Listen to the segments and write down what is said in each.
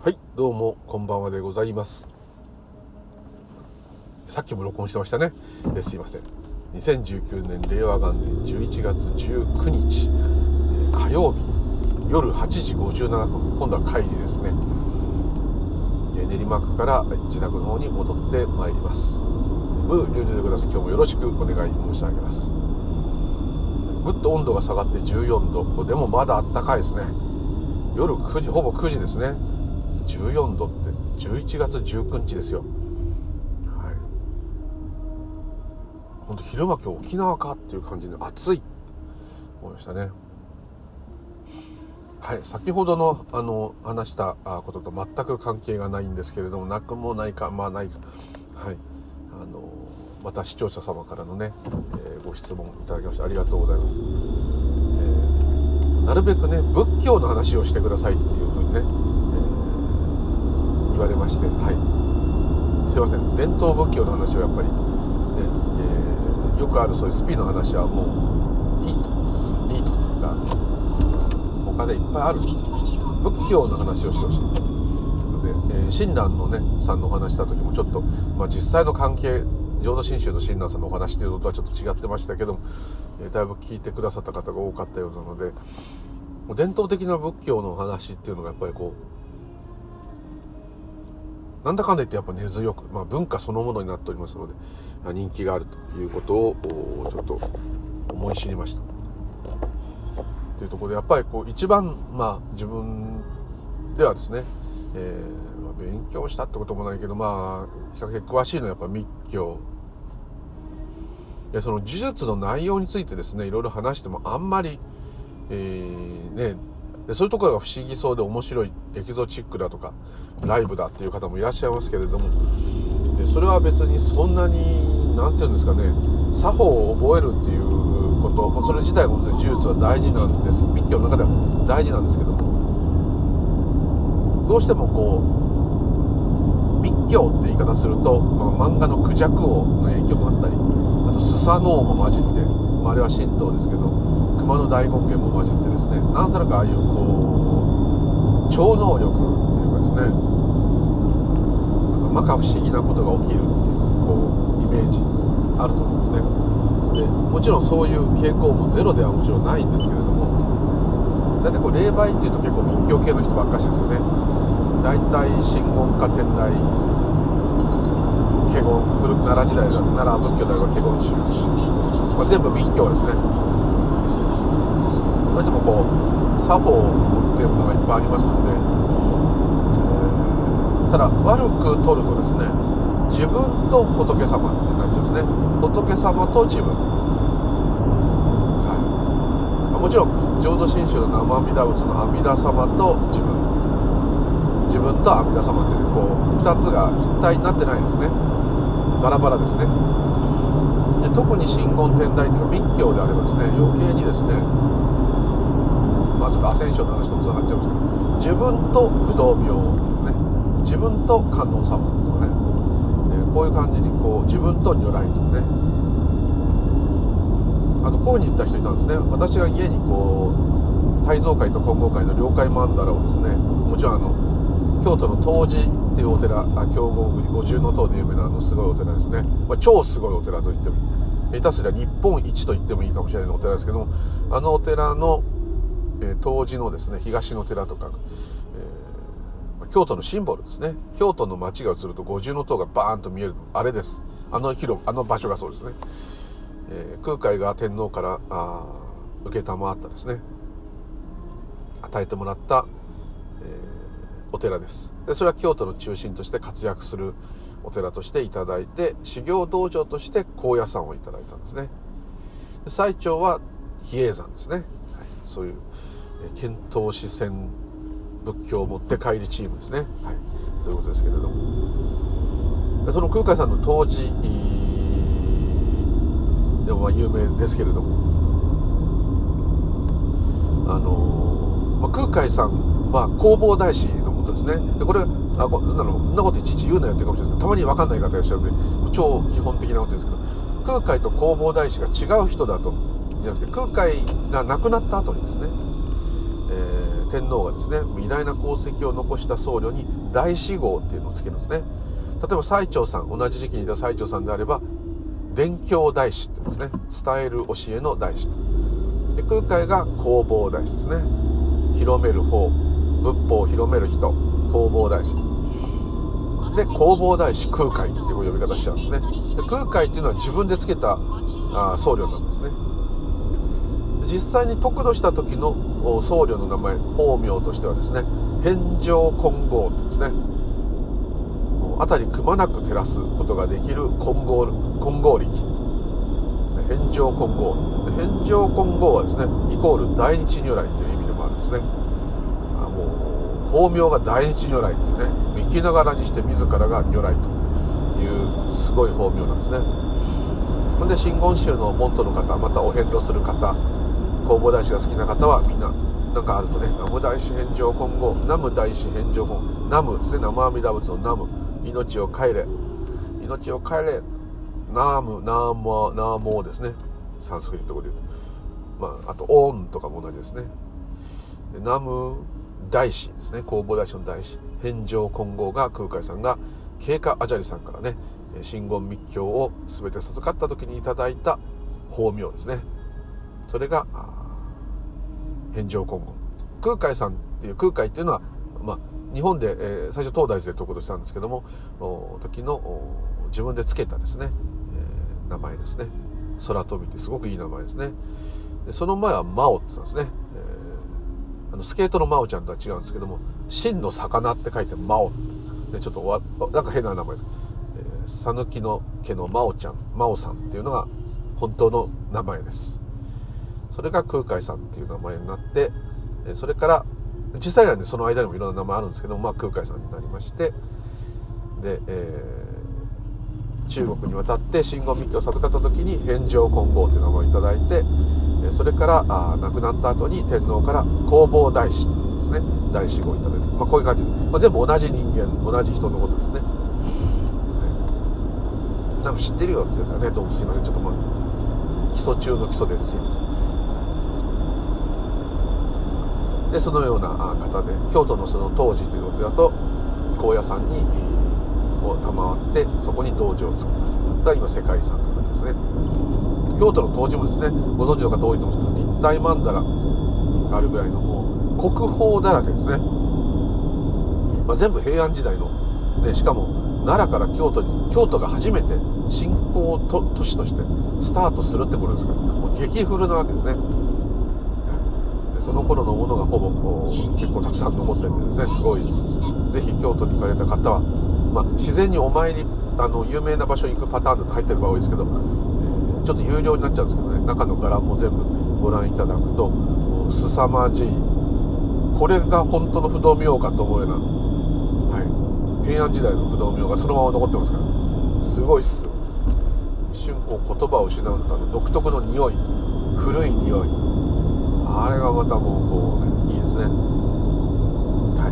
はいどうもこんばんはでございます。さっきも録音してましたね。えすいません。2019年令和元年11月19日、え火曜日夜8時57分今度は帰りですね。練馬区から自宅の方に戻ってまいります。ムリュウリュでございます今日もよろしくお願い申し上げます。ぐっと温度が下がって14度。でもまだあったかいですね。夜9時ほぼ9時ですね。14度って。11月19日ですよ。はい。本当昼間今日沖縄かっていう感じで暑い。思いましたね。はい。先ほどのあの話したことと全く関係がないんですけれどもなくもないかまあないか。はい。また視聴者様からのね、えー、ご質問いただきましてありがとうございます、えー、なるべくね仏教の話をしてくださいっていうふうにねえ言われましてはい。すいません。伝統仏教の話をやっぱりね、え、よくあるそういうスピの話はもういいと。いいとっていうか他でいっぱいある。仏教の話をしてほしい。で、えー、親鸞のねさんのお話した時もちょっと、まあ、実際の関係浄土真宗の親鸞さんのお話っていうのとはちょっと違ってましたけども、え、だいぶ聞いてくださった方が多かったようなので伝統的な仏教のお話っていうのがやっぱりこうなんだかんだ言ってやっぱ根強く、まあ、文化そのものになっておりますので人気があるということをちょっと思い知りました。というところでやっぱりこう一番まあ自分ではですね、えー、勉強したってこともないけどまあ比較的詳しいのはやっぱ密教。でその呪術の内容についてですねいろいろ話してもあんまり、えー、ねでそういうところが不思議そうで面白いエキゾチックだとかライブだっていう方もいらっしゃいますけれどもでそれは別にそんなに何て言うんですかね作法を覚えるっていうことそれ自体も呪術は大事なんです。密教の中では大事なんですけどもどうしてもこう密教って言い方すると、まあ、漫画のクジャク王の影響もあったりあとスサノオも混じって、まあ、あれは神道ですけど熊の大権現も混じってですねなんとなくああいうこう超能力っていうかですねなんか摩訶不思議なことが起きるっていうこうイメージあると思うんですね。でもちろんそういう傾向もゼロではもちろんないんですけれどもだってこう霊媒っていうと結構密教系の人ばっかしですよね。大体真言か天台華厳古く奈良時代奈良仏教であれば華厳宗、まあ、全部密教ですね。どうしてもこう作法っていうものがいっぱいありますので、えー、ただ悪く取るとですね自分と仏様ってなっちゃうんですね。仏様と自分。はい。もちろん浄土真宗の生阿弥陀仏の阿弥陀様と自分。自分と阿弥陀様っていうこう2つが一体になってないですね。バラバラですね。で特に真言天台というか密教であればですね。余計にですねまずアセンションの話とつながっちゃうんですけど自分と不動明ね。自分と観音様とかね、えー、こういう感じにこう自分と如来とかね。あとこういうふうに言った人いたんですね。私が家にこう大蔵会と金剛会の了解曼荼羅をですね。もちろんあの京都の東寺っていうお寺強豪国五重塔で有名なあのすごいお寺ですね、まあ、超すごいお寺と言っても下手すりゃ日本一と言ってもいいかもしれないお寺ですけどもあのお寺のえー、東寺のですね東の寺とか、えー、京都のシンボルですね。京都の街が映ると五重塔がバーンと見えるあれです。あの広あの場所がそうですね、えー、空海が天皇からあ承ったですね。与えてもらった、えー、お寺です。でそれは京都の中心として活躍するお寺としていただいて修行道場として高野山をいただいたんですね。最長は比叡山ですね、はい、そういう遣唐使船仏教を持って帰りチームですね、はい、そういうことですけれども。その空海さんの当時でもまあ有名ですけれども。あの、まあ、空海さんは弘法大師のもトですね。でこれあこなんだろうそんなこといちいち言うなよってかもしれないですけどたまに分かんない方いらっしゃるんで超基本的なことですけど空海と弘法大師が違う人だとじゃなくて空海が亡くなった後にですね、えー、天皇がですね偉大な功績を残した僧侶に大師号っていうのをつけるんですね。例えば最澄さん同じ時期にいた最澄さんであれば伝教大師ってですね。伝える教えの大師で空海が弘法大師ですね。広める方仏法を広める人弘法大師。で弘法大師空海っていう呼び方しちゃうんですね。で空海っていうのは自分でつけたあ僧侶なんですね。実際に得度した時の僧侶の名前法名としてはですね返上金剛ってですね。辺りくまなく照らすことができる金剛金剛力。返上金剛。返上金剛はですねイコール大日如来という意味でもあるんですね法名が大日如来っていうね生きながらにして自らが如来というすごい法名なんですね。ほんで真言宗の門徒の方またお遍路する方弘法大師が好きな方はみんな何かあるとね南無大師返上金剛南無大師返上本南無ですね南無阿弥陀仏の南無命を帰れ命を帰れナームナーモナーモですね。サンスクリット語で言うと。まああとオンとかも同じですね。ナム大師ですね。弘法大師の大師返上金剛が空海さんが経過アジャリさんからね真言密教を全て授かった時にいただいた法名ですね。それが返上金剛。空海さんっていう空海っていうのはまあ日本で、えー、最初東大寺で得度したんですけども時の自分で付けたですね、えー、名前ですね。空飛びってすごくいい名前ですね。でその前は真央って言ったんですね、あのスケートの真央ちゃんとは違うんですけども真の魚って書いて真央でちょっとわなんか変な名前です。讃岐、えー、の家の真央ちゃん真央さんっていうのが本当の名前です。それが空海さんっていう名前になってそれから実際はねその間にもいろんな名前あるんですけど、まあ、空海さんになりましてで、えー、中国に渡って真言密教を授かった時に返上金剛という名前を頂いてそれからあ亡くなった後に天皇から弘法大師ですね大師号を頂いて、まあ、こういう感じで、まあ、全部同じ人間同じ人のことですね、はい、なんか知ってるよって言ったらねどうもすいません。ちょっとまあ基礎中の基礎ですいません。でそのような方で京都のその当時ということだと高野山にを賜ってそこに道場を作ったと。が今世界遺産となってますね。京都の当時もですねご存知の方多いと思うんですけど立体曼荼羅あるぐらいのもう国宝だらけですね、まあ、全部平安時代の、ね、しかも奈良から京都に京都が初めて新興都市としてスタートするってことですからもう激古なわけですね。その頃のものがほぼこう結構たくさん残っててですねすごい。です是非京都に行かれた方は、まあ、自然にお参りあの有名な場所に行くパターンだと入ってる場合多いですけど、えー、ちょっと有料になっちゃうんですけどね中の柄も全部ご覧いただくと凄まじいこれが本当の不動明王かと思うような、はい、平安時代の不動明王がそのまま残ってますからすごいっす一瞬こう言葉を失うとあの独特の匂い古い匂い。あれがまたもうこうねいいですね。は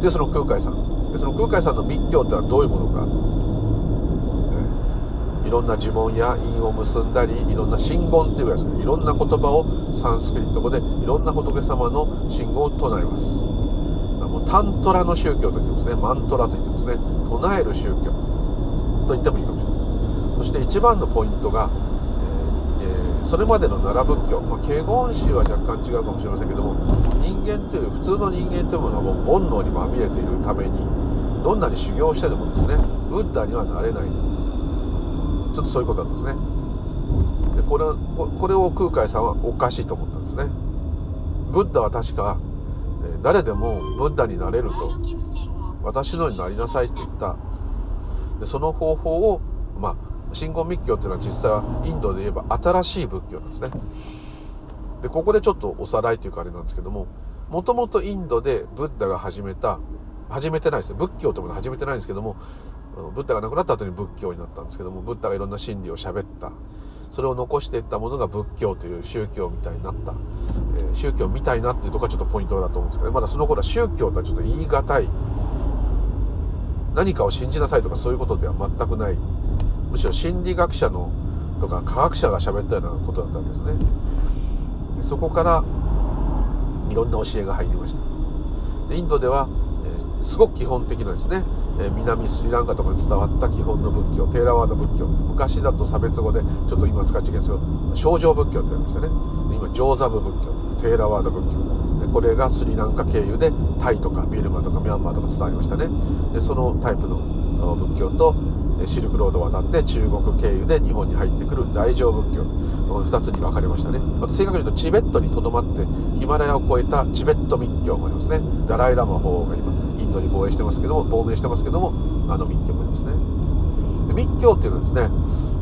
い。でその空海さん。その空海さんの密教ってのはどういうものか、いろんな呪文や韻を結んだりいろんな真言っていうぐらいですけどいろんな言葉をサンスクリット語でいろんな仏様の真言を唱えます。もうタントラの宗教と言ってますね。マントラと言ってますね。唱える宗教と言ってもいいかもしれない。そして一番のポイントがえそれまでの奈良仏教、まあ、華厳宗は若干違うかもしれませんけども人間という普通の人間というものはもう煩悩にまみれているためにどんなに修行してでもですねブッダにはなれないと。ちょっとそういうことだったんですね。でこれこれを空海さんはおかしいと思ったんですね。ブッダは確か誰でもブッダになれると。私のようになりなさいって言った。でその方法をまあ真言密教っていうのは実際はインドで言えば新しい仏教なんですね。でここでちょっとおさらいというかあれなんですけどももともとインドでブッダが始めた始めてないですね。仏教というものは始めてないんですけどもブッダが亡くなった後に仏教になったんですけどもブッダがいろんな真理を喋った。それを残していったものが仏教という宗教みたいになった、えー、宗教みたいなっていうところがちょっとポイントだと思うんですけど、ね、まだその頃は宗教とはちょっと言い難い。何かを信じなさいとかそういうことでは全くない。むしろ心理学者のとか科学者が喋ったようなことだったわけですね。そこからいろんな教えが入りました。でインドでは、えー、すごく基本的なですね、えー、南スリランカとかに伝わった基本の仏教テーラワード仏教昔だと差別語でちょっと今使っちゃいけないんですけど症状仏教って言われましたね。今上座部仏教テーラワード仏教。でこれがスリランカ経由でタイとかビルマとかミャンマーとか伝わりましたね。でそのタイプの仏教とシルクロードを渡って中国経由で日本に入ってくる大乗仏教。この2つに分かれましたね、ま正確に言うとチベットにとどまってヒマラヤを越えたチベット密教もありますね。ダライ・ラマ法王が今インドに防衛してますけども亡命してますけどもあの密教もありますね。で密教っていうのはですね、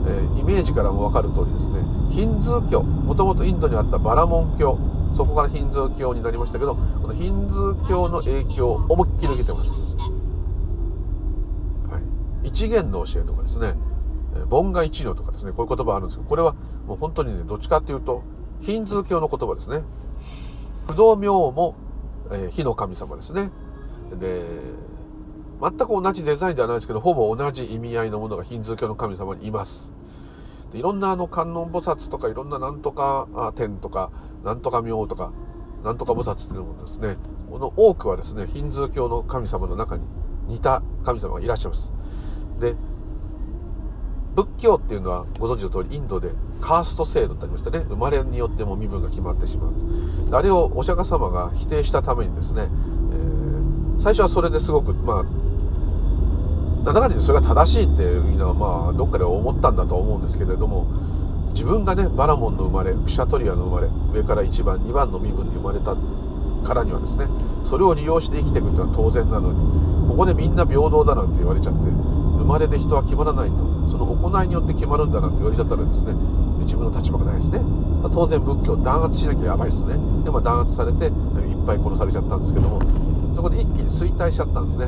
え、イメージからも分かる通りですね。ヒンズー教。もともとインドにあったバラモン教。そこからヒンズー教になりましたけどこのヒンズー教の影響を思いっきり受けてます。一元の教えとかですね。盆が一如とかですね。こういう言葉あるんですけどこれはもう本当にねどっちかっていうとヒンズー教の言葉ですね。不動明王も、えー、火の神様ですね。で全く同じデザインではないですけどほぼ同じ意味合いのものがヒンズー教の神様にいます。でいろんなあの観音菩薩とかいろんななんとか天とかなんとか明王とかなんとか菩薩っていうのもですねこの多くはですねヒンズー教の神様の中に似た神様がいらっしゃいます。で仏教っていうのはご存知の通りインドでカースト制度ってありましたね。生まれによっても身分が決まってしまう。あれをお釈迦様が否定したためにですね、えー、最初はそれですごくまあなんだかんだそれが正しいっていうのはまあどっかで思ったんだと思うんですけれども自分がねバラモンの生まれクシャトリアの生まれ上から1番2番の身分に生まれたからにはですねそれを利用して生きていくっていうのは当然なのにここでみんな平等だなんて言われちゃって生まれで人は決まらないと。その行いによって決まるんだなんて言われちゃったらですね自分の立場がないですね当然仏教を弾圧しなきゃやばいですね。でも弾圧されていっぱい殺されちゃったんですけどもそこで一気に衰退しちゃったんですね。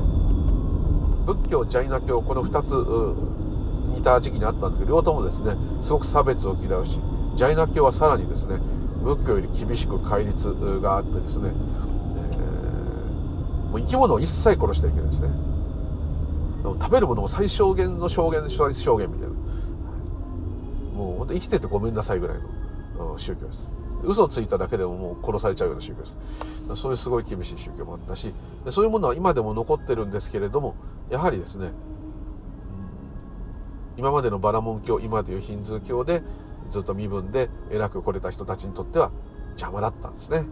仏教ジャイナ教この2つ似た時期にあったんですけど両方ともですねすごく差別を嫌うしジャイナ教はさらにですね仏教より厳しく戒律があってですね、えー、もう生き物を一切殺してはいけないですね。食べるものを最小限の証言最小限みたいな。もう本当生きててごめんなさいぐらいの宗教です。嘘をついただけでももう殺されちゃうような宗教です。そういうすごい厳しい宗教もあったしそういうものは今でも残ってるんですけれどもやはりですね今までのバラモン教今でいうヒンズー教でずっと身分で偉く来れた人たちにとっては邪魔だったんですね。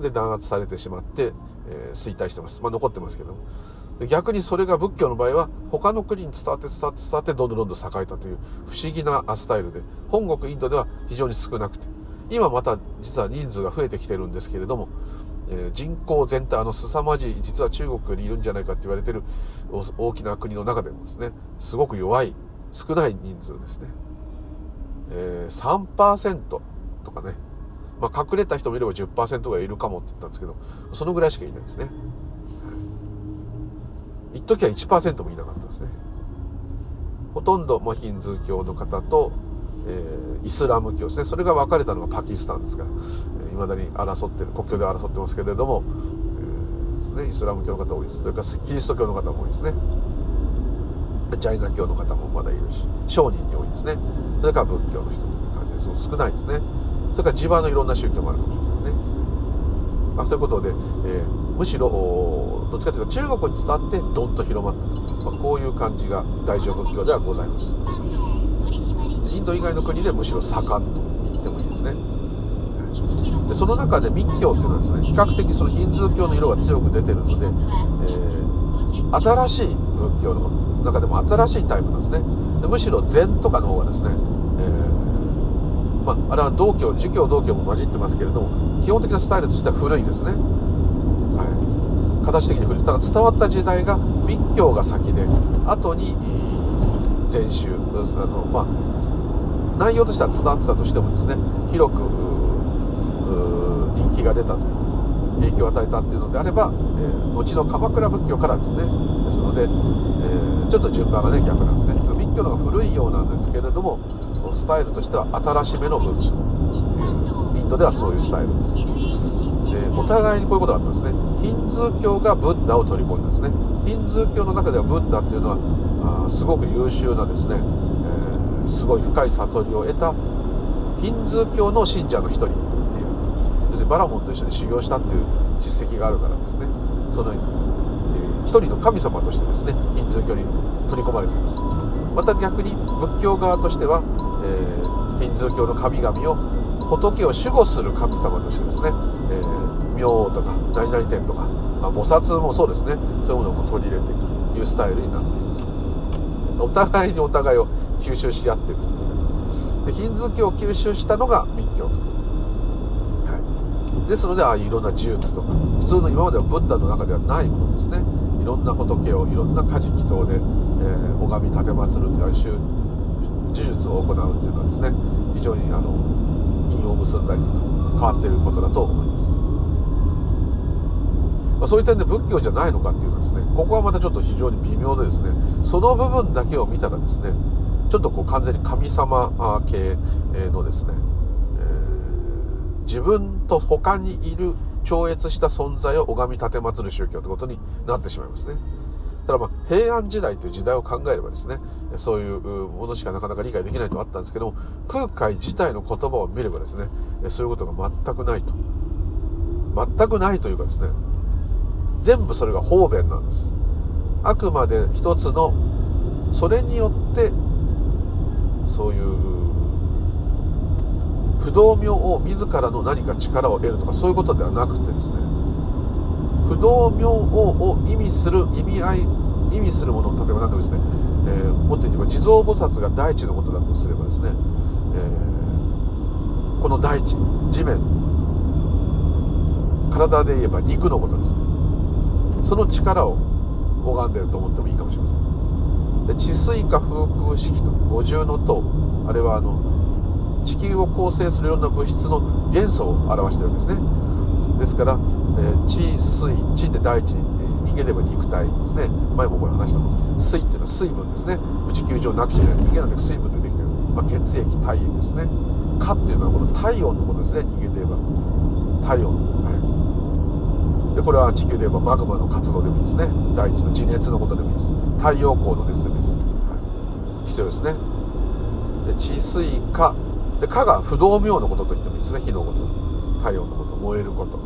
で弾圧されてしまって、えー、衰退してます。まあ残ってますけども。逆にそれが仏教の場合は他の国に伝わって伝わって伝わってどんどんどんどん栄えたという不思議なスタイルで本国インドでは非常に少なくて今また実は人数が増えてきてるんですけれども、えー、人口全体あの凄まじい実は中国よりいるんじゃないかって言われてる大きな国の中でもですねすごく弱い少ない人数ですね、えー、3%とかね、まあ、隠れた人もいれば10%がいるかもって言ったんですけどそのぐらいしかいないですね。一時は1%もいなかったですね。ほとんど、まあ、ヒンズー教の方と、えー、イスラム教ですね。それが分かれたのがパキスタンですからいま、えー、だに争ってる国境で争ってますけれども、えー、イスラム教の方多いです。それからキリスト教の方も多いですね。ジャイナ教の方もまだいるし商人に多いですね。それから仏教の人という感じです少ないですね。それから地場のいろんな宗教もあるかもしれませんね、まあ、そういうことで、えー、むしろどっちかというと中国に伝わってどんと広まったと、まあ、こういう感じが大乗仏教ではございます。インド以外の国でむしろ盛んと言ってもいいですね。でその中で密教っていうのはですね比較的そのヒンズー教の色が強く出てるので、えー、新しい仏教の中でも新しいタイプなんですね。でむしろ禅とかの方がですね、えー、まあ、あれは道教儒教道教も混じってますけれども基本的なスタイルとしては古いですね、はい、形的に古いただ伝わった時代が密教が先で後に禅宗あの、まあ、内容としては伝わってたとしてもですね広く人気が出たと影響を与えたっていうのであれば、えー、後の鎌倉仏教からですねですので、えー、ちょっと順番がね逆なんですね。密教の方が古いようなんですけれどもスタイルとしては新しめの部分ドではそういうスタイルです。でお互いにこういうことがあったんですね。ヒンズー教が仏ダを取り込んだんですね。ヒンズー教の中ではブッダっていうのはあすごく優秀なですね、えー、すごい深い悟りを得たヒンズー教の信者の一人っていう。要するにバラモンと一緒に修行したっていう実績があるからですね。その、えー、一人の神様としてですねヒンズー教に取り込まれています。また逆に仏教側としては、えー、ヒンズー教の神々を仏を守護する神様としてですね、えー、明王とか何々天とか、まあ、菩薩もそうですね。そういうものを取り入れていくというスタイルになっています。お互いにお互いを吸収し合ってるっていう。でヒンズー教を吸収したのが密教と、はい、ですのでああいういろんな呪術とか普通の今まではブッダの中ではないものですね。いろんな仏をいろんな家事祈祷で、えー、拝み立てまつるという呪術を行うっていうのはですね非常にあのを結んだりとか変わっていることだと思います、まあ、そういう点で仏教じゃないのかっていうとですねここはまたちょっと非常に微妙でですねその部分だけを見たらですねちょっとこう完全に神様系のですね、えー、自分と他にいる超越した存在を拝み立てまつる宗教ということになってしまいますね。ただま平安時代という時代を考えればですねそういうものしかなかなか理解できないとあったんですけども空海自体の言葉を見ればですねそういうことが全くないと。全くないというかですね全部それが方便なんです。あくまで一つのそれによってそういう不動明を自らの何か力を得るとかそういうことではなくてですね不動明王を意味する意味合い意味するもの例えば何でもですね、えー、もっと言えば地蔵菩薩が大地のことだとすればですね、えー、この大地地面体で言えば肉のことです。ねその力を拝んでると思ってもいいかもしれません。で地水化風空式と五重の塔あれはあの地球を構成するような物質の元素を表してるわけですね。ですからー、地水地って大地人間で言えば肉体ですね。前もこれ話したの水っていうのは水分ですね。地球上なくちゃいけない。人間なんて水分でできてる、まあ、血液体液ですね。火っていうのはこの体温のことですね。人間で言えば。体温。はい。でこれは地球で言えばマグマの活動でもいいですね。大地の地熱のことでもいいです。太陽光の熱でもいいです、はい、必要ですね。で地水火。で火が不動明のことと言ってもいいですね。火のこと。太陽のこと。燃えること。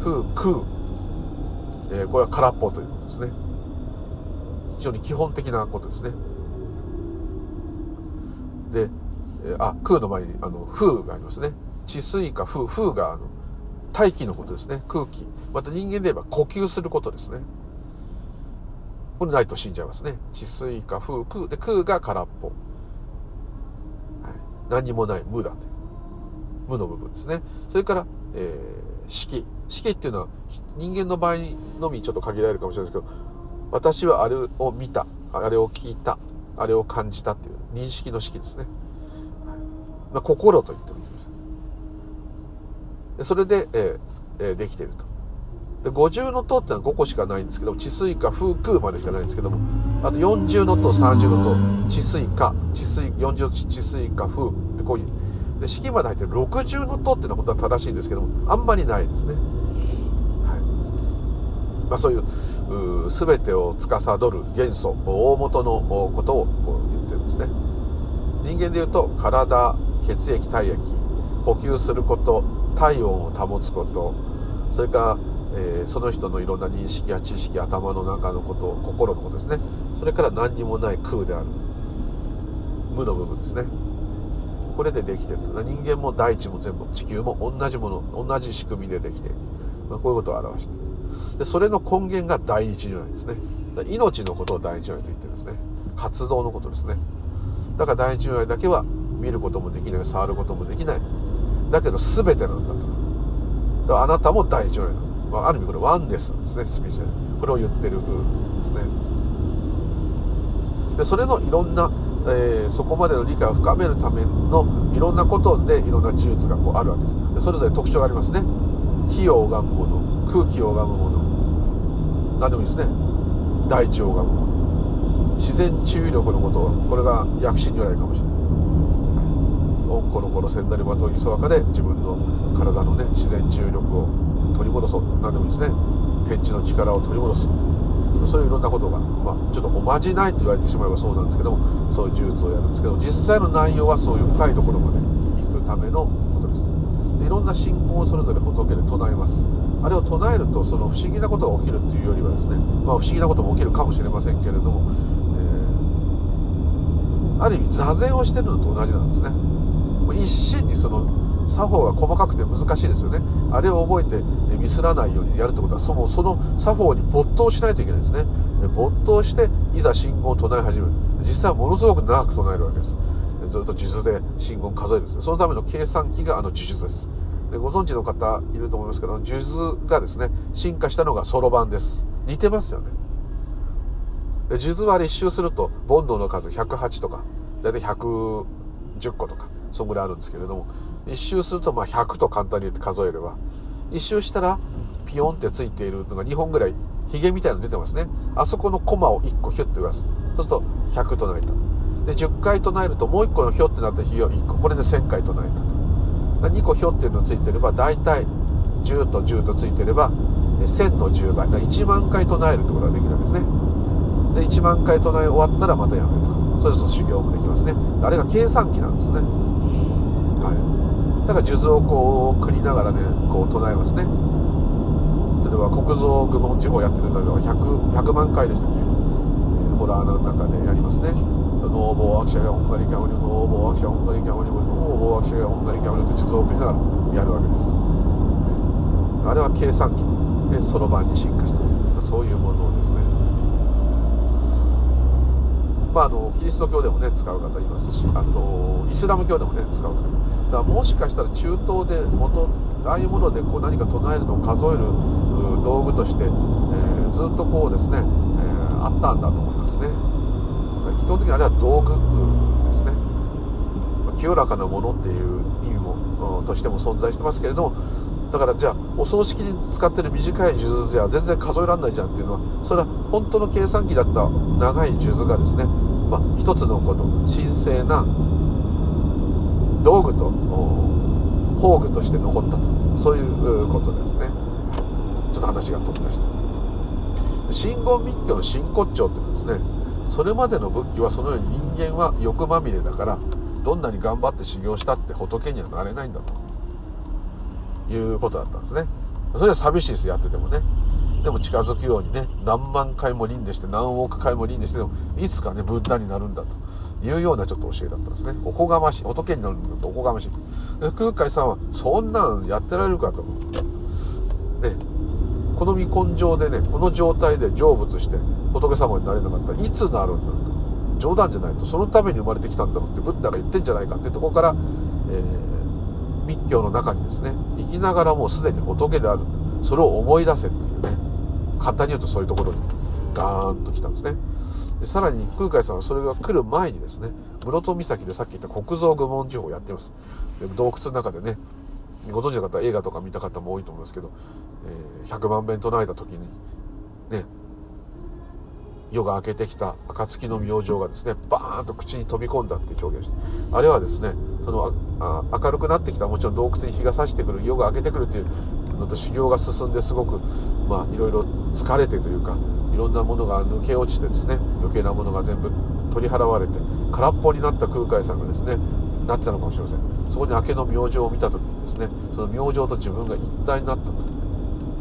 風空、えー、これは空っぽということですね。非常に基本的なことですね。で、えー、あ空の前にあの風がありますね。地水か風風があの大気のことですね。空気。また人間で言えば呼吸することですね。これないと死んじゃいますね。地水か風空で空が空っぽ、はい、何もない無だという。無の部分ですね。それから、えー、式式っていうのは人間の場合のみちょっと限られるかもしれないですけど私はあれを見たあれを聞いたあれを感じたっていう認識の式ですね、まあ、心と言ってもいいです。それで、えー、できていると。で五重の塔ってのは5個しかないんですけど地水化風空までしかないんですけどもあと40の塔30の塔地水化地水40の地水化風ってこういうで式まで入ってる60の塔っていうのは本当は正しいんですけどもあんまりないですね。まあ、そういう全てを司る元素大元のことをこう言ってるんですね。人間でいうと体血液体液呼吸すること体温を保つことそれから、えー、その人のいろんな認識や知識頭の中のこと心のことですね。それから何にもない空である。無の部分ですね。これでできてる。人間も大地も全部地球も同じもの同じ仕組みでできている、まあ、こういうことを表している。でそれの根源が第一如来ですね。命のことを第一如来と言ってるんですね。活動のことですね。だから第一如来だけは見ることもできない触ることもできない。だけど全てなんだと。だあなたも第一如来なの、まあ、ある意味これワンデスですねスピーチでこれを言ってるですね。でそれのいろんな、えー、そこまでの理解を深めるためのいろんなことでいろんな事実がこうあるわけです。でそれぞれ特徴がありますね。火を拝むもの。空気を拝むもの。何でもいいですね。大地を拝むもの。自然注意力のことこれが薬師如来かもしれない。オンコロコロ千なりまとぎそわかで自分の体のね自然注意力を取り戻そう。何でもいいですね。天地の力を取り戻す。そういういろんなことが、まあ、ちょっとおまじないと言われてしまえばそうなんですけどもそういう呪術をやるんですけど実際の内容はそういう深いところまで行くためのことです。でいろんな信仰をそれぞれ仏で唱えます。あれを唱えるとその不思議なことが起きるっていうよりはですね、まあ、不思議なことも起きるかもしれませんけれども、えー、ある意味座禅をしてるのと同じなんですね。一心にその作法が細かくて難しいですよね。あれを覚えてミスらないようにやるってことはそのその作法に没頭しないといけないですね。没頭していざ信号を唱え始める。実際はものすごく長く唱えるわけです。ずっと数珠で信号を数えるんですそのための計算機があの呪術です。ご存知の方いると思いますけど数珠がですね進化したのがそろばんです。似てますよね。で数珠は一周すると煩悩の数108とか大体110個とかそんぐらいあるんですけれども一周するとまあ100と簡単に言って数えれば一周したらピヨンってついているのが2本ぐらいヒゲみたいなの出てますね。あそこのコマを1個ヒュッと揺らす。そうすると100唱えた。で10回唱えるともう1個のヒョってなったヒゲを1個。これで1000回唱えたと。2個ヒョっていうのついてれば大体10と10とついてれば1000の10倍1万回唱えるってことができるわけですね。で1万回唱え終わったらまたやめると。そうすると修行もできますね。あれが計算機なんですね。はい。だから数珠をこう繰りながらねこう唱えますね。例えば国蔵愚問地方やってるんだけど 100, 100万回ですって、ホラーの中でやりますね。ノーボーアクシャがオンガリキャムリノーボーアクシャオンガリキャムリノーボーアクシャがオンガリキャムリと数珠を送りながらやるわけですあれは計算機でそろばんに進化したというそういうものですねまあ、あのキリスト教でもね使う方いますしあとイスラム教でもね使う方だからもしかしたら中東で元ああいうものでこう何か唱えるのを数える道具として、えー、ずっとこうですね、えー、あったんだと思いますね基本的にあれは道具ですね。清らかなものっていう意味もとしても存在してますけれどもだからじゃあお葬式に使ってる短い数珠じゃ全然数えられないじゃんっていうのはそれは本当の計算機だった長い数珠がですね、まあ、一つのこの神聖な道具と宝具として残ったと。そういうことですね。ちょっと話が飛びました。真言密教の真骨頂っていうのですね。それまでの仏教はそのように人間は欲まみれだからどんなに頑張って修行したって仏にはなれないんだと。いうことだったんですね。それは寂しいですやっててもね。でも近づくようにね何万回も輪廻して何億回も輪廻してもいつかねブッダになるんだと。いうようなちょっと教えだったんですね。おこがましい。仏になるんだとおこがましい。空海さんはそんなんやってられるかと。ねこの未根性でねこの状態で成仏して仏様になれなかったらいつなるんだと冗談じゃないとそのために生まれてきたんだろうってブッダが言ってんじゃないかってとこから、えー密教の中にですね生きながらもうすでに仏であるそれを思い出せっていうね簡単に言うとそういうところにガーンと来たんですね。でさらに空海さんはそれが来る前にですね室戸岬でさっき言った国蔵愚問地方をやってます。で洞窟の中でねご存知の方映画とか見た方も多いと思いますけど、えー、100万遍唱えた時にね夜が明けてきた暁の明星がですねバーンと口に飛び込んだっていう表現してあれはですねそのあ明るくなってきたもちろん洞窟に日が差してくる夜が明けてくるっていうのと修行が進んですごくまあいろいろ疲れてというかいろんなものが抜け落ちてですね余計なものが全部取り払われて空っぽになった空海さんがですねなってたのかもしれません。そこに明けの明星を見た時にですねその明星と自分が一体になった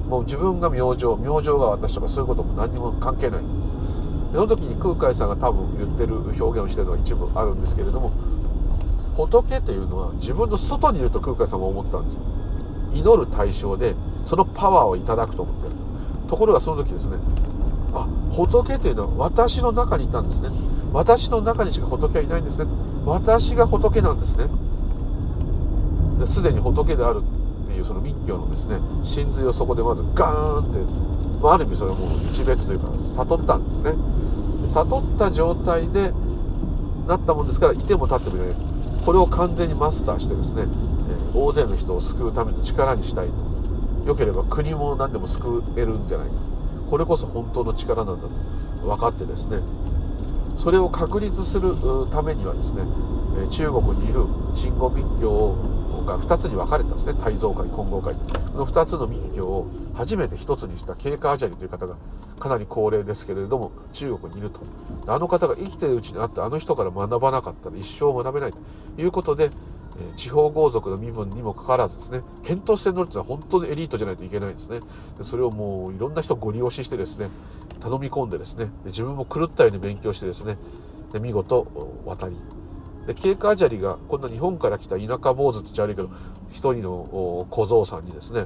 もう自分が明星明星が私とかそういうことも何にも関係ない。んですその時に空海さんが多分言ってる表現をしてるのが一部あるんですけれども仏というのは自分の外にいると空海さんは思ってたんですよ。祈る対象でそのパワーをいただくと思ってると。ころがその時ですねあ仏というのは私の中にいたんですね。私の中にしか仏はいないんですね。私が仏なんですね。すでに仏である。っていうその密教のですね真髄をそこでまずガーンってまあ、ある意味それはもう一別というか悟ったんですね。悟った状態でなったもんですからいても立ってもいない。これを完全にマスターしてですね、え大勢の人を救うための力にしたいと。良ければ国も何でも救えるんじゃないか。これこそ本当の力なんだと。分かってですね。それを確立するためにはですね中国にいる信号密教をが2つに分かれたんですね大蔵会金剛会この2つの密教を初めて1つにした慶華アジャリという方がかなり高齢ですけれども中国にいるとあの方が生きてるうちにあってあの人から学ばなかったら一生学べないということで地方豪族の身分にもかかわらずですね検討して乗るというのは本当にエリートじゃないといけないんですね。でそれをもういろんな人ご利用ししてですね頼み込んでですねで自分も狂ったように勉強してですねで見事渡りで経過砂利がこんな日本から来た田舎坊主って言っちゃ悪いけど一人の小僧さんにですね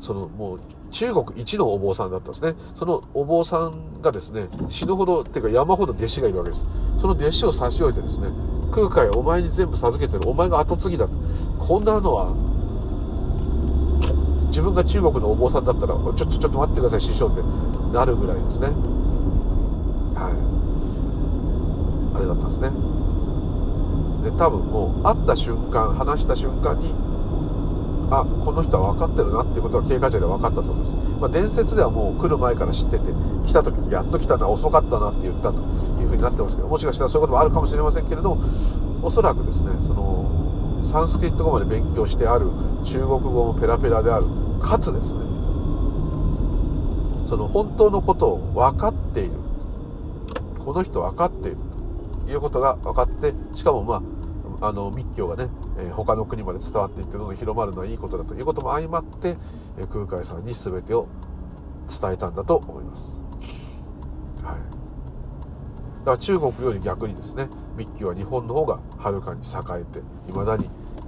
そのもう中国一のお坊さんだったんですね。そのお坊さんがですね死ぬほどっていうか山ほど弟子がいるわけです。その弟子を差し置いてですね空海お前に全部授けてるお前が後継ぎだこんなのは自分が中国のお坊さんだったらちょちょちょっと待ってください師匠ってなるぐらいですね。はい。あれだったんですね。で多分もう会った瞬間話した瞬間にあこの人は分かってるなっていうことが経過値で分かったと思います、まあ、伝説ではもう来る前から知ってて来た時にやっと来たな遅かったなって言ったというふうになってますけどもしかしたらそういうこともあるかもしれませんけれどもおそらくですねそのサンスクリット語まで勉強してある中国語もペラペラであるかつですねその本当のことを分かっている。この人分かっている。いうことが分かってしかもまああの密教がね、えー、他の国まで伝わっていってどんどん広まるのはいいことだということも相まって、えー、空海さんに全てを伝えたんだと思います。はい、だから中国より逆にですね密教は日本の方がはるかに栄えていまだに、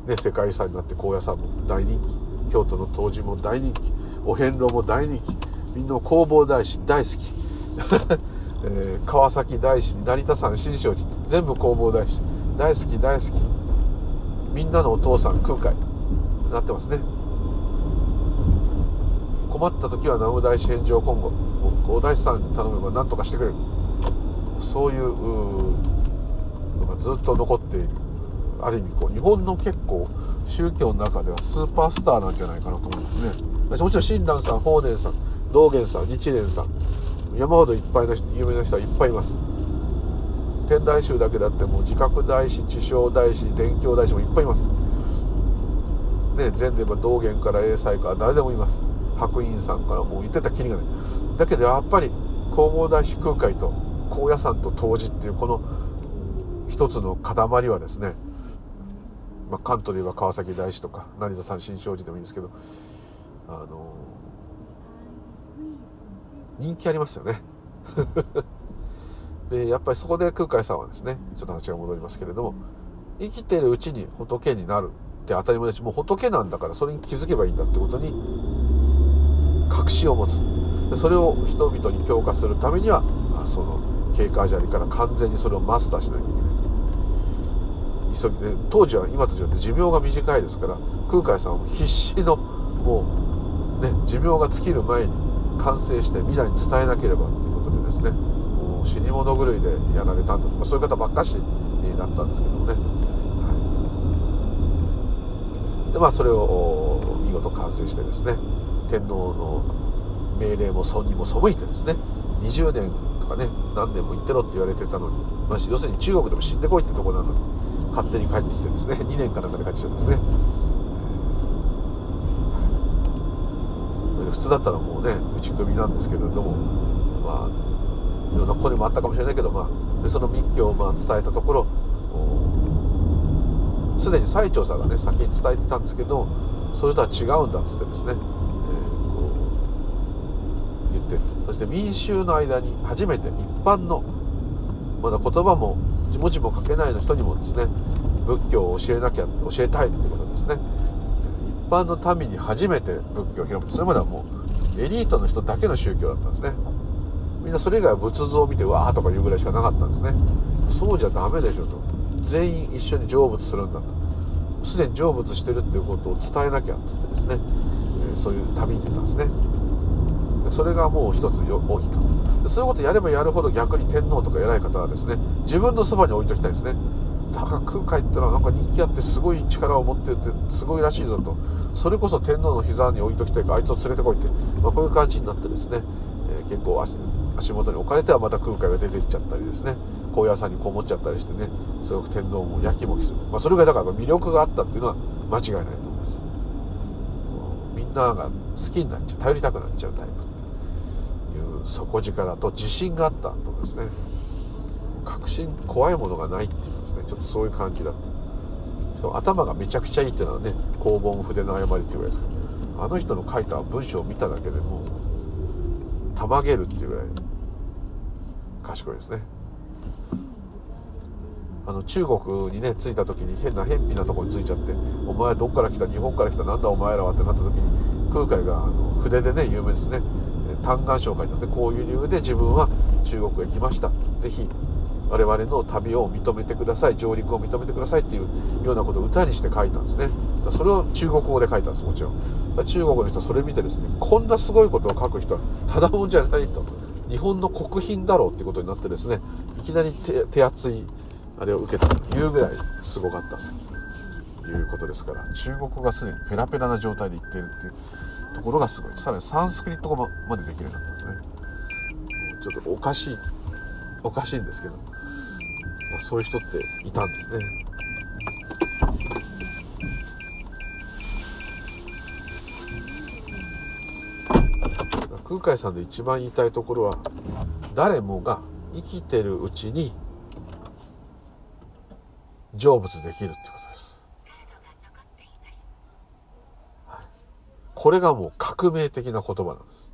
ね、世界遺産になって高野山も大人気京都の東寺も大人気お遍路も大人気みんな弘法大師大好きえー、川崎大師成田山新勝寺全部弘法大師。大好き大好き。みんなのお父さん空海。なってますね。困った時は南無大師返上今後お大師さんに頼めば何とかしてくれる。そういうのがずっと残っている。ある意味こう日本の結構宗教の中ではスーパースターなんじゃないかなと思うんですね。もちろん親鸞さん法然さん道元さん日蓮さん。山ほどいっぱいの有名な人はいっぱいいます。天台宗だけだってもう自覚大師知正大師伝教大師もいっぱいいます。ね禅で言えば道元から英才から誰でもいます。白隠さんからもう言ってたきりがない。だけどやっぱり弘法大師空海と高野山と東寺っていうこの一つの塊はですね、まあ、関東で言えば川崎大師とか成田山新勝寺でもいいんですけどあの人気ありますよね。でやっぱりそこで空海さんはですねちょっと話が戻りますけれども生きてるうちに仏になるって当たり前だしもう仏なんだからそれに気づけばいいんだってことに確信を持つ。それを人々に強化するためにはその経過砂利から完全にそれをマスターしなきゃいけない。急ぎで当時は今と違って寿命が短いですから空海さんは必死のもうね寿命が尽きる前に完成して未来に伝えなければっていうことでですねもう死に物狂いでやられたんだ、まあ、そういう方ばっかしだったんですけどもね、はい、でまあそれを見事完成してですね天皇の命令も尊にも背いてですね20年とかね何年も行ってろって言われてたのに、まあ、要するに中国でも死んでこいってとこなのに勝手に帰ってきてですね2年かなんかで帰ってきてですね普通だったらもうね打ち首なんですけれどもまあいろんな声もあったかもしれないけど、まあ、でその密教をまあ伝えたところすでに最澄さんがね先に伝えてたんですけどそれとは違うんだっつってですね、えー、こう言ってそして民衆の間に初めて一般のまだ言葉も文字も書けないの人にもですね仏教を教えなきゃ教えたいっていうことですね。般の民に初めて仏教を広めてそれまではもうエリートの人だけの宗教だったんですね。みんなそれ以外は仏像を見てうわーとか言うぐらいしかなかったんですね。そうじゃダメでしょと。全員一緒に成仏するんだと。すでに成仏してるっていうことを伝えなきゃっつってですね、え、そういう旅に出たんですね。それがもう一つ大きかった。そういうことやればやるほど逆に天皇とか偉い方はですね自分のそばに置いときたいですね。だから空海ってのはなんか人気あってすごい力を持ってるってすごいらしいぞと。それこそ天皇の膝に置いときたいからあいつを連れてこいって、まあ、こういう感じになってですね、えー、結構足元に置かれてはまた空海が出ていっちゃったりですね。高野山にこもっちゃったりしてね。すごく天皇もやきもきする、まあ、それがだから魅力があったっていうのは間違いないと思います。みんなが好きになっちゃう頼りたくなっちゃうタイプっていう底力と自信があったと思いますね。確信怖いものがないっていう。ねちょっとそういう感じだった。頭がめちゃくちゃいいっていうのはね公文筆の誤りっていうぐらいですからあの人の書いた文章を見ただけでもうたまげるっていうぐらい賢いですね。あの中国にね着いた時に変な偏僻なとこに着いちゃって「お前どっから来た？日本から来た？なんだお前らは」ってなった時に空海があの筆でね有名ですね。嘆願書を書いてますね。こういう理由で自分は中国へ来ました。是非我々の旅を認めてください上陸を認めてくださいっていうようなことを歌にして書いたんですね。それを中国語で書いたんですもちろん。中国の人はそれ見てですねこんなすごいことを書く人はただもんじゃないと日本の国賓だろうってことになってですねいきなり手厚いあれを受けたというぐらいすごかったということですから中国語がすでにペラペラな状態で言っているっていうところがすごい。さらにサンスクリット語までできるようになったんですね。ちょっとおかしいおかしいんですけど、まあ、そういう人っていたんですね。空海さんで一番言いたいところは誰もが生きてるうちに成仏できるってことです、これがもう革命的な言葉なんです。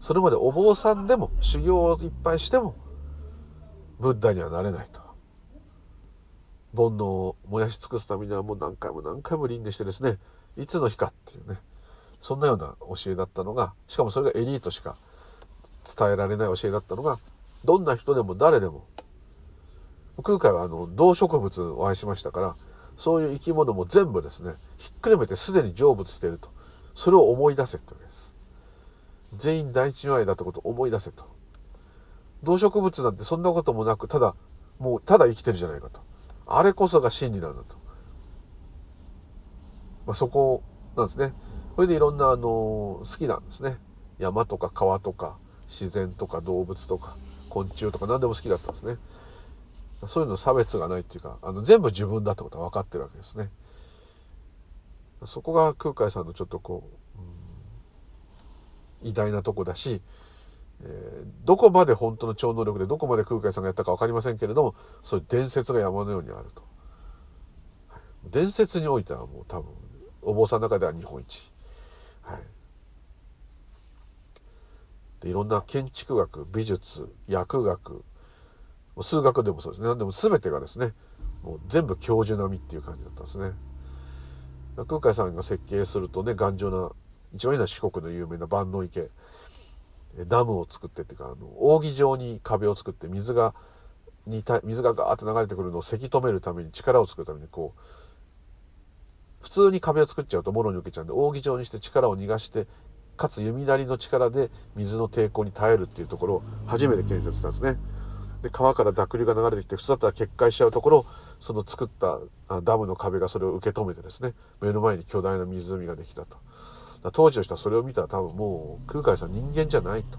それまでお坊さんでも修行をいっぱいしてもブッダにはなれないと。煩悩を燃やし尽くすためにはもう何回も何回も輪廻してですねいつの日かっていうねそんなような教えだったのがしかもそれがエリートしか伝えられない教えだったのがどんな人でも誰でも空海はあの動植物を愛しましたからそういう生き物も全部ですねひっくるめてすでに成仏しているとそれを思い出せってわけです。全員第一如来だってことを思い出せと。動植物なんてそんなこともなくただもうただ生きてるじゃないかと。あれこそが真理なんだと、まあ、そこなんですね。それでいろんなあの好きなんですね。山とか川とか自然とか動物とか昆虫とか何でも好きだったんですね。そういうの差別がないっていうかあの全部自分だってことは分かってるわけですね。そこが空海さんのちょっとこう、うん、偉大なとこだし、えー、どこまで本当の超能力でどこまで空海さんがやったか分かりませんけれどもそういう伝説が山のようにあると。伝説においてはもう多分お坊さんの中では日本一。はい。でいろんな建築学美術薬学数学でもそうですね。何でも全てがですねもう全部教授並みっていう感じだったんですね。空海さんが設計するとね頑丈な一番いいのは四国の有名な万能池。ダムを作ってっていうかあの扇状に壁を作って水がに水がガーッと流れてくるのをせき止めるために力を作るためにこう普通に壁を作っちゃうともろに受けちゃうんで扇状にして力を逃がしてかつ弓なりの力で水の抵抗に耐えるっていうところを初めて建設したんですね。で川から濁流が流れてきて普通だったら決壊しちゃうところその作ったダムの壁がそれを受け止めてですね目の前に巨大な湖ができたと当時の人はそれを見たら多分もう空海さん人間じゃないと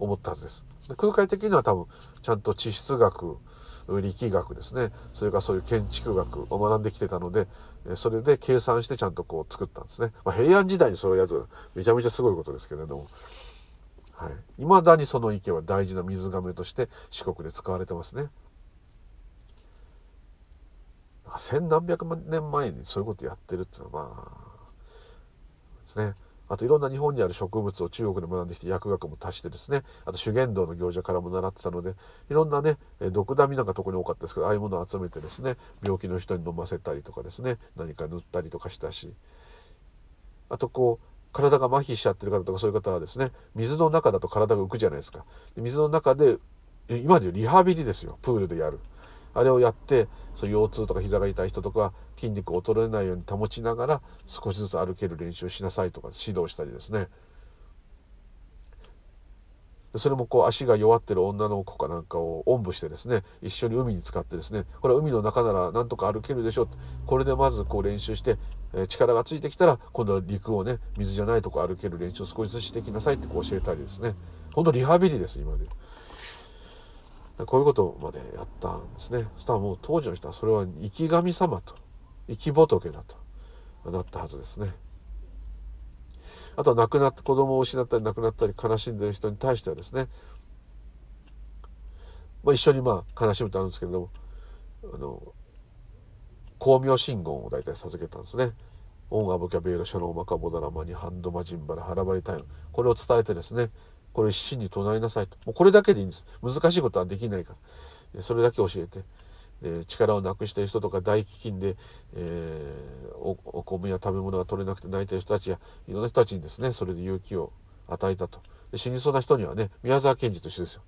思ったはずです。で空海的には多分ちゃんと地質学力学ですね。それからそういう建築学を学んできてたのでそれで計算してちゃんとこう作ったんですね、まあ、平安時代にそれをやるとめちゃめちゃすごいことですけれども。はい、未だにその池は大事な水がめとして四国で使われてますね。千何百万年前にそういうことやってるっていうのはまあね。あといろんな日本にある植物を中国で学んできて薬学も足してですね。あと修験道の行者からも習ってたのでいろんなね毒ダミなんか特に多かったですけどああいうものを集めてですね病気の人に飲ませたりとかですね何か塗ったりとかしたし。あとこう体が麻痺しちゃってる方とかそういう方はですね水の中だと体が浮くじゃないですか。で水の中で今でいうリハビリですよ。プールでやる。あれをやってそう腰痛とか膝が痛い人とか筋肉を衰えないように保ちながら少しずつ歩ける練習をしなさいとか指導したりですね。それもこう足が弱ってる女の子かなんかをおんぶしてですね一緒に海に使ってですねこれは海の中ならなんとか歩けるでしょうこれでまずこう練習して、力がついてきたら今度は陸をね水じゃないとこ歩ける練習を少しずつしていきなさいってこう教えたりですね。ほんとリハビリです今でこういうことまでやったんですね。そしたらもう当時の人はそれは生き神様と生き仏だとなったはずですね。あとは亡くなった子供を失ったり亡くなったり悲しんでる人に対してはですね、まあ、一緒にまあ悲しむとあるんですけれどもあの光明信言を大体授けたんですね。オンアボキャベールシャノーマカボダラマニハンドマジンバラハラバリタイムこれを伝えてですねこれ一心に唱えなさいと。もうこれだけでいいんです。難しいことはできないから。それだけ教えて。で力をなくしてる人とか大飢饉で、えー、おお米や食べ物が取れなくて泣いてる人たちやいろんな人たちにですねそれで勇気を与えたと。で死にそうな人にはね宮沢賢治と一緒ですよ。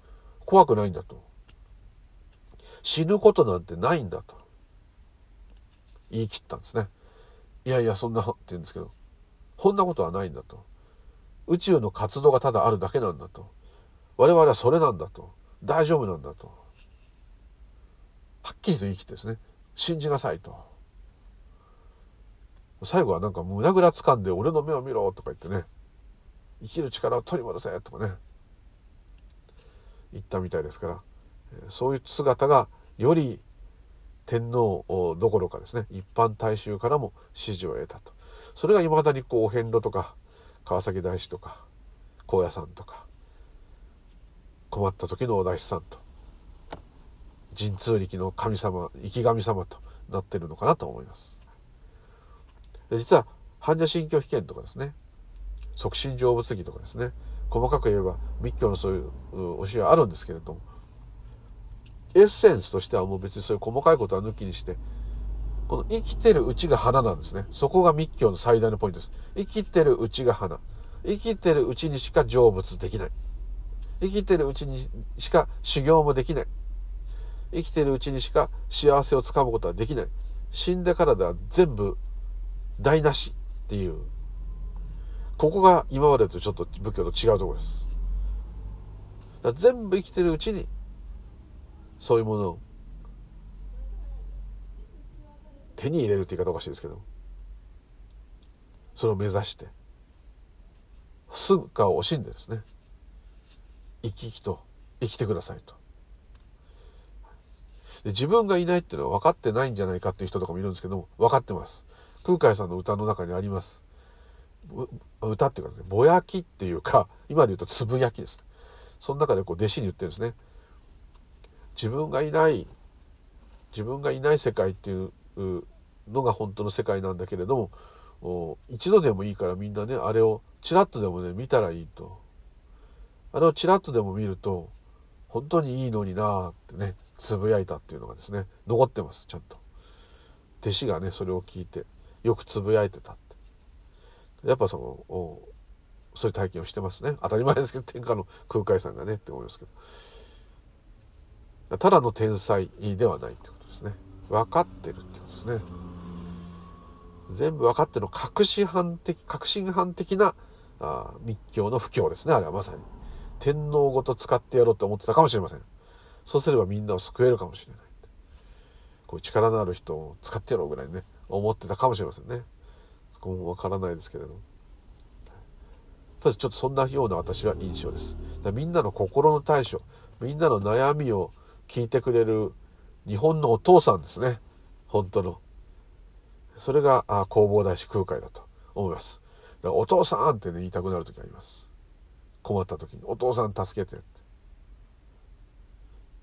怖くないんだと。死ぬことなんてないんだと。言い切ったんですね。いやいやそんなって言うんですけど。こんなことはないんだと。宇宙の活動がただあるだけなんだと。我々はそれなんだと。大丈夫なんだと。はっきりと言い切ってですね。信じなさいと。最後はなんか胸ぐらつかんで俺の目を見ろとか言ってね。生きる力を取り戻せとかね。言ったみたいですから。そういう姿がより天皇どころかですね。一般大衆からも支持を得たと。それがいまだにこうお遍路とか川崎大師とか高野山とか困った時のお大師さんと神通力の神様生き神様となってるのかなと思います。で実は般若心経被験とかですね促進成仏儀とかですね細かく言えば密教のそういう教えはあるんですけれどもエッセンスとしてはもう別にそういう細かいことは抜きにしてこの生きてるうちが花なんですね。そこが密教の最大のポイントです。生きてるうちが花。生きてるうちにしか成仏できない。生きてるうちにしか修行もできない。生きてるうちにしか幸せをつかむことはできない。死んでからでは全部台無しっていう。ここが今までとちょっと仏教と違うところです。だ全部生きてるうちにそういうものを手に入れるって言い方おかしいですけど。それを目指して。姿を惜しんでですね。生き生きと生きてくださいと。で自分がいないっていうのは分かってないんじゃないかっていう人とかもいるんですけども分かってます。空海さんの歌の中にあります。歌っていうかねぼやきっていうか今で言うとつぶやきです。その中でこう弟子に言ってるんですね。自分がいない自分がいない世界っていうのが本当の世界なんだけれども一度でもいいからみんなねあれをちらっとでもね見たらいいと。あれをちらっとでも見ると本当にいいのになあってねつぶやいたっていうのがですね残ってますちゃんと。弟子がねそれを聞いてよくつぶやいてたって。やっぱそのそういう体験をしてますね。当たり前ですけど天下の空海さんがねって思いますけど。ただの天才ではないってことですね。分かってるってことですね。全部分かっての確信犯的確信犯的なあ密教の布教ですね。あれはまさに。天皇ごと使ってやろうと思ってたかもしれません。そうすればみんなを救えるかもしれない。こう力のある人を使ってやろうぐらいね思ってたかもしれませんね。そこもわからないですけれどただちょっとそんなような私は印象です。みんなの心の対処みんなの悩みを聞いてくれる日本のお父さんですね。本当の。それがあ弘法大師空海だと思います。だからお父さんってね言いたくなる時あります。困った時にお父さん助けてっ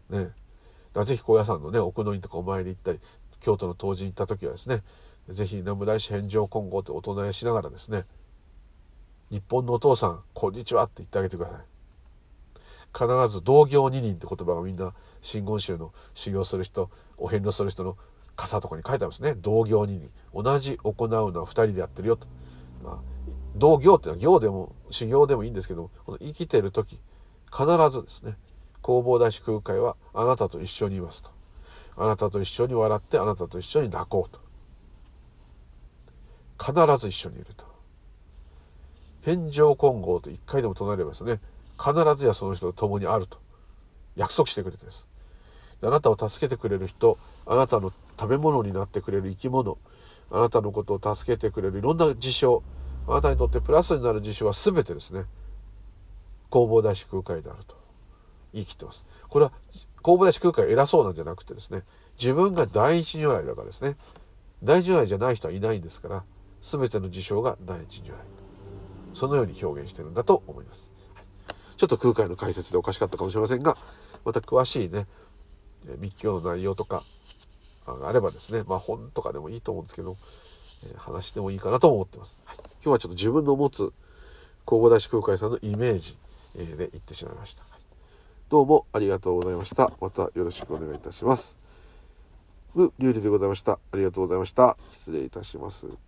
て。ね。だぜひ高野山のね奥の院とかお参り行ったり京都の東寺に行った時はですねぜひ南無大師返上金剛ってお唱えしながらですね日本のお父さんこんにちはって言ってあげてください。必ず同業二人って言葉がみんな真言宗の修行する人お遍路する人の傘とかに書いてあるんですね。同業二人同じ行うのは二人でやってるよと、まあ、同業っていうのは行でも修行でもいいんですけどこの生きてる時必ずですね弘法大師空海はあなたと一緒にいますと。あなたと一緒に笑ってあなたと一緒に泣こうと。必ず一緒にいると。返上金剛と一回でも唱えればですね必ずやその人と共にあると約束してくれてです。あなたを助けてくれる人あなたの食べ物になってくれる生き物あなたのことを助けてくれるいろんな事象あなたにとってプラスになる事象は全てですね。弘法大師空海であると。言い切ってます。これは公募大師空海偉そうなんじゃなくてですね、自分が第一如来だからですね、第一如来じゃない人はいないんですから、全ての事象が第一如来。そのように表現してるんだと思います。ちょっと空海の解説でおかしかったかもしれませんが、また詳しいね、密教の内容とかがあればですね、まあ本とかでもいいと思うんですけど、え話してもいいかなと思ってます。はい、今日はちょっと自分の持つ弘法大師空海さんのイメージで言ってしまいました。どうもありがとうございました。またよろしくお願いいたします。無流理でございました。ありがとうございました。失礼いたします。